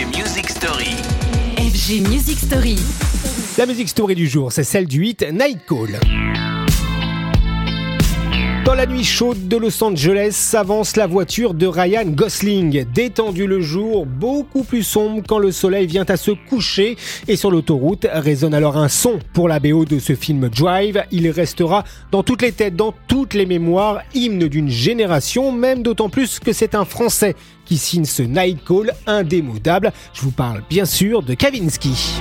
FG Music Story. FG Music Story. La musique story du jour, c'est celle du hit Night Call. Dans la nuit chaude de Los Angeles s'avance la voiture de Ryan Gosling. Détendu le jour, beaucoup plus sombre quand le soleil vient à se coucher. Et sur l'autoroute résonne alors un son pour la BO de ce film Drive. Il restera dans toutes les têtes, dans toutes les mémoires, hymne d'une génération, même d'autant plus que c'est un Français qui signe ce Night Call indémodable. Je vous parle bien sûr de Kavinsky.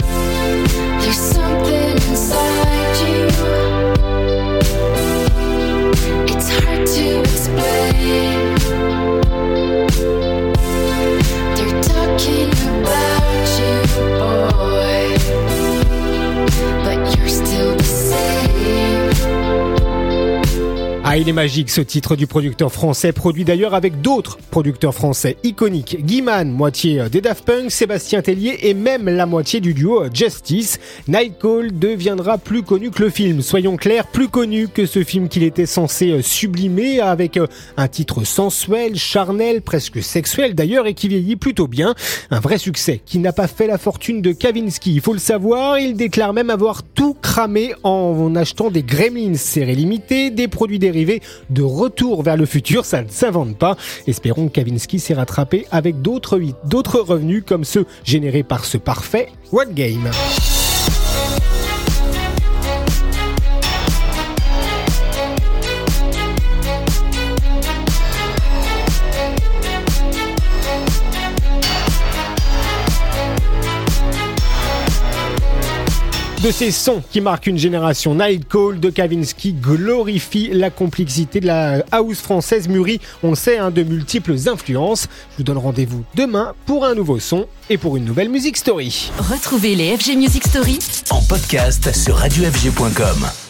Ah, il est magique ce titre du producteur français, produit d'ailleurs avec d'autres producteurs français iconiques. Guiman, moitié des Daft Punk, Sébastien Tellier et même la moitié du duo Justice. Night Call deviendra plus connu que le film. Soyons clairs, plus connu que ce film qu'il était censé sublimer avec un titre sensuel, charnel, presque sexuel d'ailleurs et qui vieillit plutôt bien. Un vrai succès qui n'a pas fait la fortune de Kavinsky. Il faut le savoir, il déclare même avoir tout cramé en achetant des Gremlins séries limitées, des produits dérivés de retour vers le futur, ça ne s'invente pas. Espérons que Kavinsky s'est rattrapé avec d'autres d'autres revenus comme ceux générés par ce parfait What Game. De ces sons qui marquent une génération. Night Call de Kavinsky glorifie la complexité de la house française mûrie, on le sait, hein, de multiples influences. Je vous donne rendez-vous demain pour un nouveau son et pour une nouvelle musique story. Retrouvez les FG Music Story En podcast sur radiofg.com.